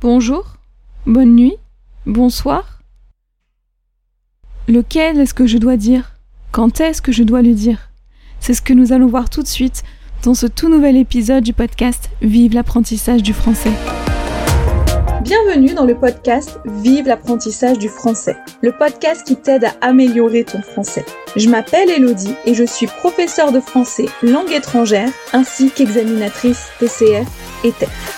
bonjour, bonne nuit, bonsoir Lequel est-ce que je dois dire? Quand est-ce que je dois le dire? C'est ce que nous allons voir tout de suite dans ce tout nouvel épisode du podcast Vive l'apprentissage du français. Bienvenue dans le podcast Vive l'apprentissage du français, le podcast qui t'aide à améliorer ton français. Je m'appelle Elodie et je suis professeure de français langue étrangère ainsi qu'examinatrice TCF et TEF.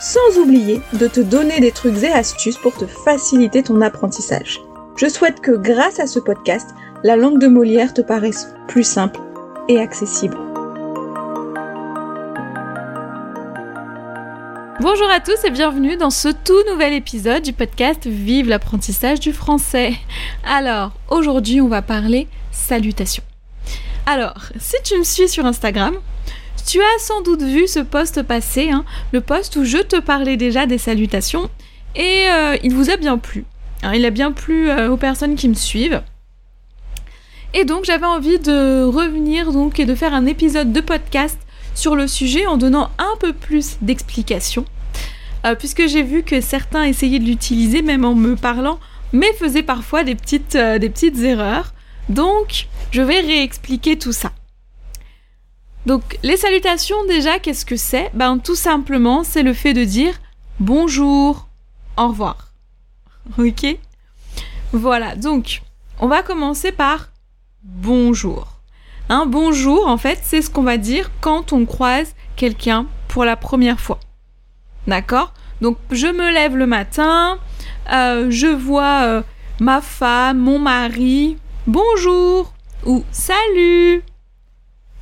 Sans oublier de te donner des trucs et astuces pour te faciliter ton apprentissage. Je souhaite que grâce à ce podcast, la langue de Molière te paraisse plus simple et accessible. Bonjour à tous et bienvenue dans ce tout nouvel épisode du podcast Vive l'apprentissage du français. Alors, aujourd'hui, on va parler salutations. Alors, si tu me suis sur Instagram, tu as sans doute vu ce post passé, hein, le post où je te parlais déjà des salutations, et euh, il vous a bien plu. Hein, il a bien plu euh, aux personnes qui me suivent. Et donc j'avais envie de revenir donc et de faire un épisode de podcast sur le sujet en donnant un peu plus d'explications. Euh, puisque j'ai vu que certains essayaient de l'utiliser même en me parlant, mais faisaient parfois des petites, des petites erreurs. Donc, je vais réexpliquer tout ça. Donc, les salutations, déjà, qu'est-ce que c'est? Ben, tout simplement, c'est le fait de dire bonjour, au revoir. Ok? Voilà, donc, on va commencer par bonjour. Un bonjour, en fait, c'est ce qu'on va dire quand on croise quelqu'un pour la première fois. D'accord? Donc, je me lève le matin, euh, je vois euh, ma femme, mon mari, bonjour ou salut.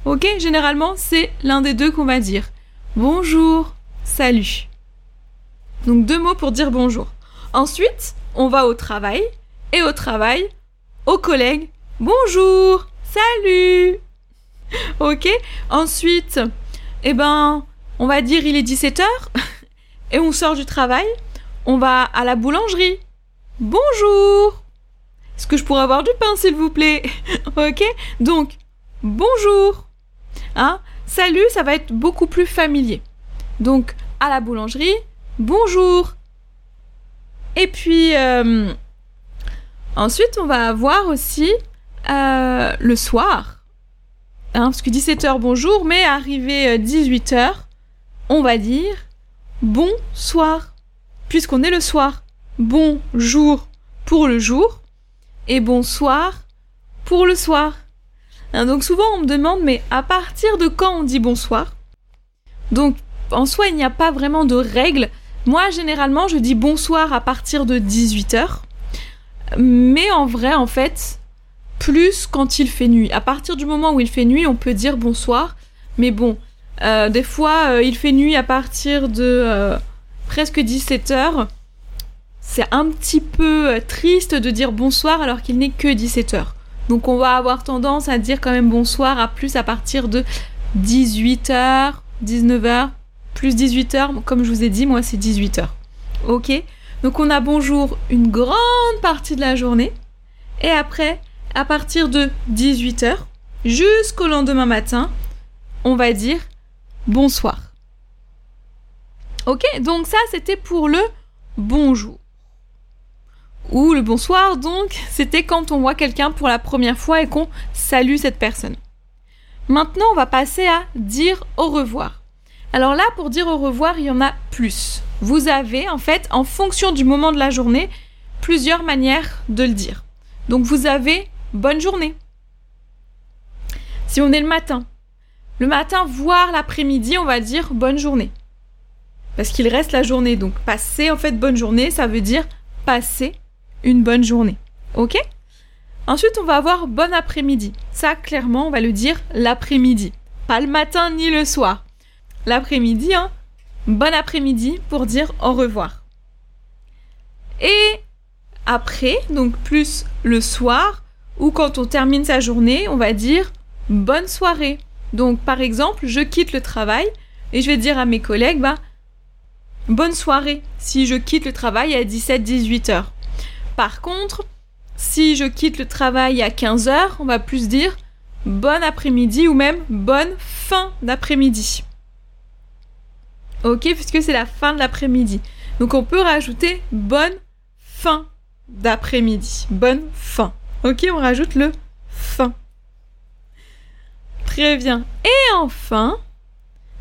Ok Généralement, c'est l'un des deux qu'on va dire. Bonjour, salut. Donc, deux mots pour dire bonjour. Ensuite, on va au travail. Et au travail, aux collègues, bonjour, Salut Ok Ensuite, eh ben, on va dire il est 17h et on sort du travail. On va à la boulangerie. Bonjour Est-ce que je pourrais avoir du pain, s'il vous plaît? Ok Donc, bonjour Hein? Salut, ça va être beaucoup plus familier. Donc, à la boulangerie, bonjour Et puis, euh, ensuite, on va avoir aussi euh, le soir, hein, parce que 17h bonjour, mais arrivé 18h, euh, on va dire bonsoir, puisqu'on est le soir. Bonjour pour le jour et bonsoir pour le soir. Hein, donc souvent on me demande mais à partir de quand on dit bonsoir? Donc en soi il n'y a pas vraiment de règle. Moi généralement je dis bonsoir à partir de 18h. Mais en vrai en fait plus quand il fait nuit. À partir du moment où il fait nuit, on peut dire bonsoir. Mais bon, euh, des fois, euh, il fait nuit à partir de euh, presque 17h. C'est un petit peu triste de dire bonsoir alors qu'il n'est que 17h. Donc on va avoir tendance à dire quand même bonsoir à plus à partir de 18h, 19h, plus 18h. Comme je vous ai dit, moi c'est 18h. Ok? Donc on a bonjour une grande partie de la journée. Et après, à partir de 18h jusqu'au lendemain matin, on va dire bonsoir. Ok, donc ça c'était pour le bonjour. Ou le bonsoir, donc, c'était quand on voit quelqu'un pour la première fois et qu'on salue cette personne. Maintenant, on va passer à dire au revoir. Alors là, pour dire au revoir, il y en a plus. Vous avez, en fait, en fonction du moment de la journée, plusieurs manières de le dire. Donc vous avez bonne journée. Si on est le matin, le matin, voire l'après-midi, on va dire bonne journée. Parce qu'il reste la journée. Donc passer, en fait, bonne journée, ça veut dire passer une bonne journée. Ok? Ensuite, on va avoir bon après-midi. Ça, clairement, on va le dire l'après-midi. Pas le matin ni le soir. L'après-midi, hein Bon après-midi pour dire au revoir. Et après, donc plus le soir, ou quand on termine sa journée, on va dire bonne soirée. Donc par exemple, je quitte le travail et je vais dire à mes collègues, bah, bonne soirée si je quitte le travail à 17-18 heures. Par contre, si je quitte le travail à 15 heures, on va plus dire bon après-midi ou même bonne fin d'après-midi. Ok, puisque c'est la fin de l'après-midi. Donc on peut rajouter bonne fin d'après-midi. Bonne fin. Ok, on rajoute le fin. Très bien. Et enfin,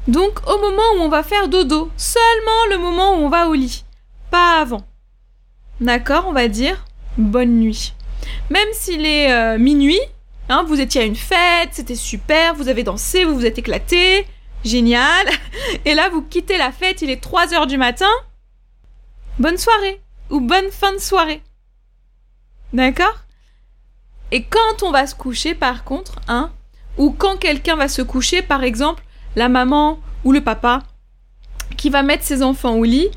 donc au moment où on va faire dodo, seulement le moment où on va au lit, pas avant. D'accord, on va dire bonne nuit. Même s'il est euh, minuit, hein, vous étiez à une fête, c'était super, vous avez dansé, vous vous êtes éclaté, génial. Et là, vous quittez la fête, il est 3 heures du matin. Bonne soirée ou bonne fin de soirée. D'accord? Et quand on va se coucher, par contre, hein, ou quand quelqu'un va se coucher, par exemple, la maman ou le papa, qui va mettre ses enfants au lit,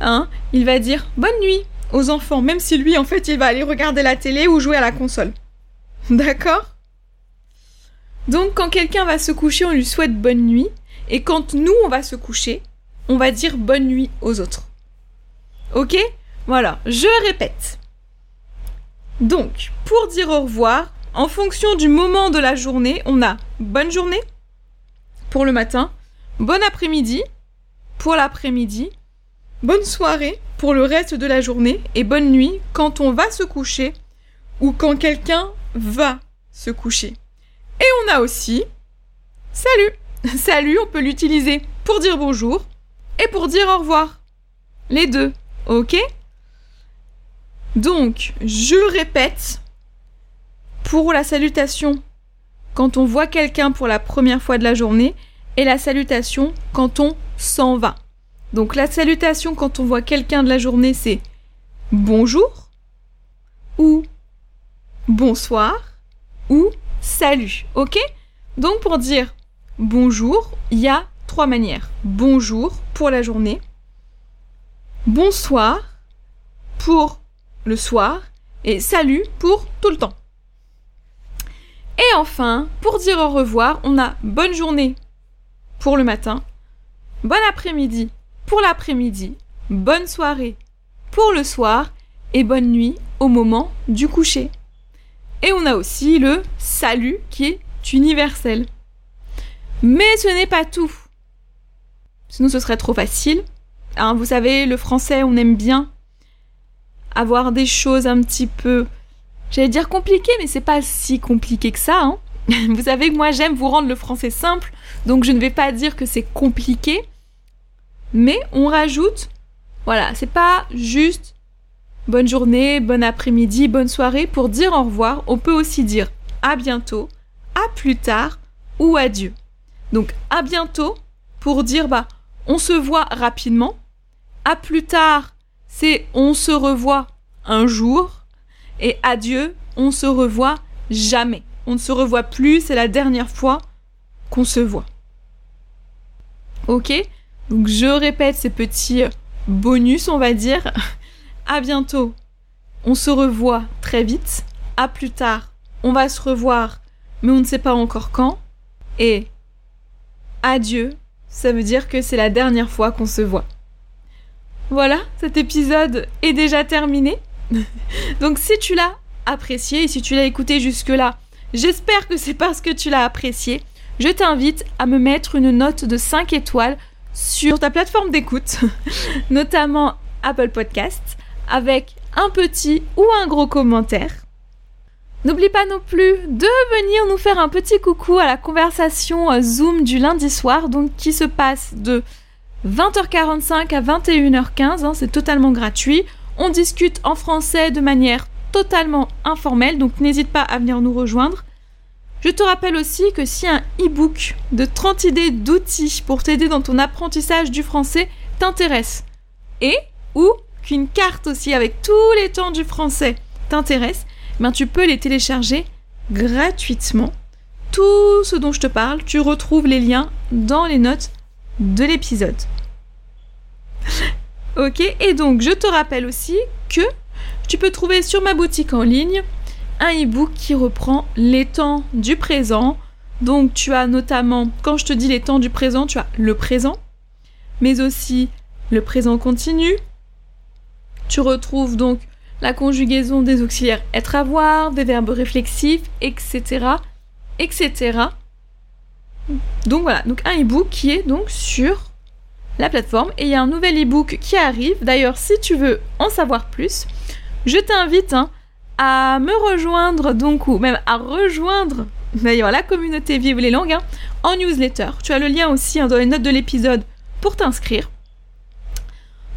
hein, il va dire bonne nuit enfants, même si lui, en fait, il va aller regarder la télé ou jouer à la console. D'accord? Donc, quand quelqu'un va se coucher, on lui souhaite bonne nuit, et quand nous, on va se coucher, on va dire bonne nuit aux autres. Ok? Voilà, je répète. Donc, pour dire au revoir, en fonction du moment de la journée, on a bonne journée pour le matin, bon après-midi pour l'après-midi, bonne soirée pour le reste de la journée et bonne nuit quand on va se coucher ou quand quelqu'un va se coucher. Et on a aussi salut. Salut, on peut l'utiliser pour dire bonjour et pour dire au revoir. Les deux, ok? Donc, je répète, pour la salutation, quand on voit quelqu'un pour la première fois de la journée, et la salutation quand on s'en va. Donc la salutation quand on voit quelqu'un de la journée, c'est bonjour ou bonsoir ou salut. Ok? Donc pour dire bonjour, il y a trois manières. Bonjour pour la journée. Bonsoir pour le soir et salut pour tout le temps. Et enfin, pour dire au revoir, on a bonne journée pour le matin, bon après-midi pour l'après-midi, bonne soirée pour le soir et bonne nuit au moment du coucher. Et on a aussi le salut qui est universel. Mais ce n'est pas tout. Sinon ce serait trop facile. Hein, vous savez, le français, on aime bien avoir des choses un petit peu, j'allais dire compliquées, mais c'est pas si compliqué que ça. Hein. vous savez que moi j'aime vous rendre le français simple, donc je ne vais pas dire que c'est compliqué, mais on rajoute, voilà, c'est pas juste bonne journée, bon après-midi, bonne soirée pour dire au revoir. On peut aussi dire à bientôt, à plus tard ou adieu. Donc à bientôt pour dire bah on se voit rapidement. À plus tard c'est on se revoit un jour et adieu, on se revoit jamais. On ne se revoit plus, c'est la dernière fois qu'on se voit. Ok? Donc je répète ces petits bonus, on va dire. À bientôt. On se revoit très vite. À plus tard. On va se revoir, mais on ne sait pas encore quand. Et adieu, ça veut dire que c'est la dernière fois qu'on se voit. Voilà, cet épisode est déjà terminé. Donc si tu l'as apprécié et si tu l'as écouté jusque-là, j'espère que c'est parce que tu l'as apprécié. Je t'invite à me mettre une note de 5 étoiles sur ta plateforme d'écoute, notamment Apple Podcasts, avec un petit ou un gros commentaire. N'oublie pas non plus de venir nous faire un petit coucou à la conversation euh, Zoom du lundi soir, donc qui se passe de 20h45 à 21h15, hein, c'est totalement gratuit. On discute en français de manière totalement informelle, donc n'hésite pas à venir nous rejoindre. Je te rappelle aussi que si un e-book de 30 idées d'outils pour t'aider dans ton apprentissage du français t'intéresse, et ou qu'une carte aussi avec tous les temps du français t'intéresse, ben tu peux les télécharger gratuitement. Tout ce dont je te parle, tu retrouves les liens dans les notes de l'épisode. ok, et donc je te rappelle aussi que tu peux trouver sur ma boutique en ligne un e-book qui reprend les temps du présent. Donc tu as notamment, quand je te dis les temps du présent, tu as le présent, mais aussi le présent continu. Tu retrouves donc la conjugaison des auxiliaires être avoir, des verbes réflexifs, etc. etc. Donc voilà, donc un e-book qui est donc sur la plateforme et il y a un nouvel e-book qui arrive. D'ailleurs, si tu veux en savoir plus, je t'invite hein, à me rejoindre donc ou même à rejoindre d'ailleurs la communauté Vive les langues hein, en newsletter. Tu as le lien aussi hein, dans les notes de l'épisode pour t'inscrire.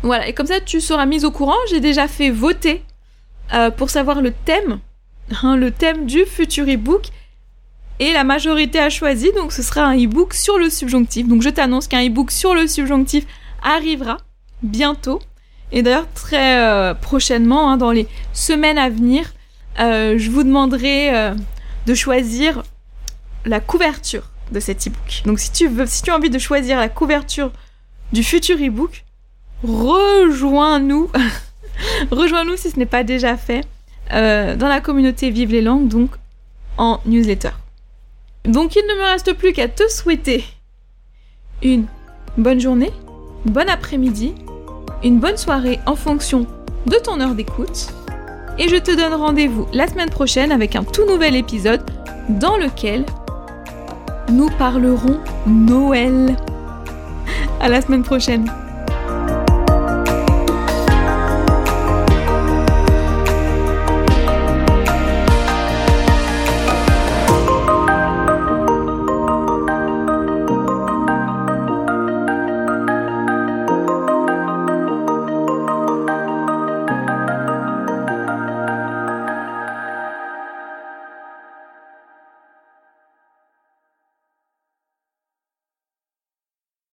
Voilà, et comme ça tu seras mise au courant. J'ai déjà fait voter euh, pour savoir le thème, le thème du futur e-book. Et la majorité a choisi, donc ce sera un e-book sur le subjonctif. Donc je t'annonce qu'un e-book sur le subjonctif arrivera bientôt. Et d'ailleurs, très euh, prochainement, hein, dans les semaines à venir, euh, je vous demanderai euh, de choisir la couverture de cet e-book. Donc si tu veux, si tu as envie de choisir la couverture du futur e-book, rejoins-nous. rejoins-nous si ce n'est pas déjà fait dans la communauté Vive les langues, donc en newsletter. Donc il ne me reste plus qu'à te souhaiter une bonne journée, bon après-midi une bonne soirée en fonction de ton heure d'écoute. Et je te donne rendez-vous la semaine prochaine avec un tout nouvel épisode dans lequel nous parlerons Noël. À la semaine prochaine.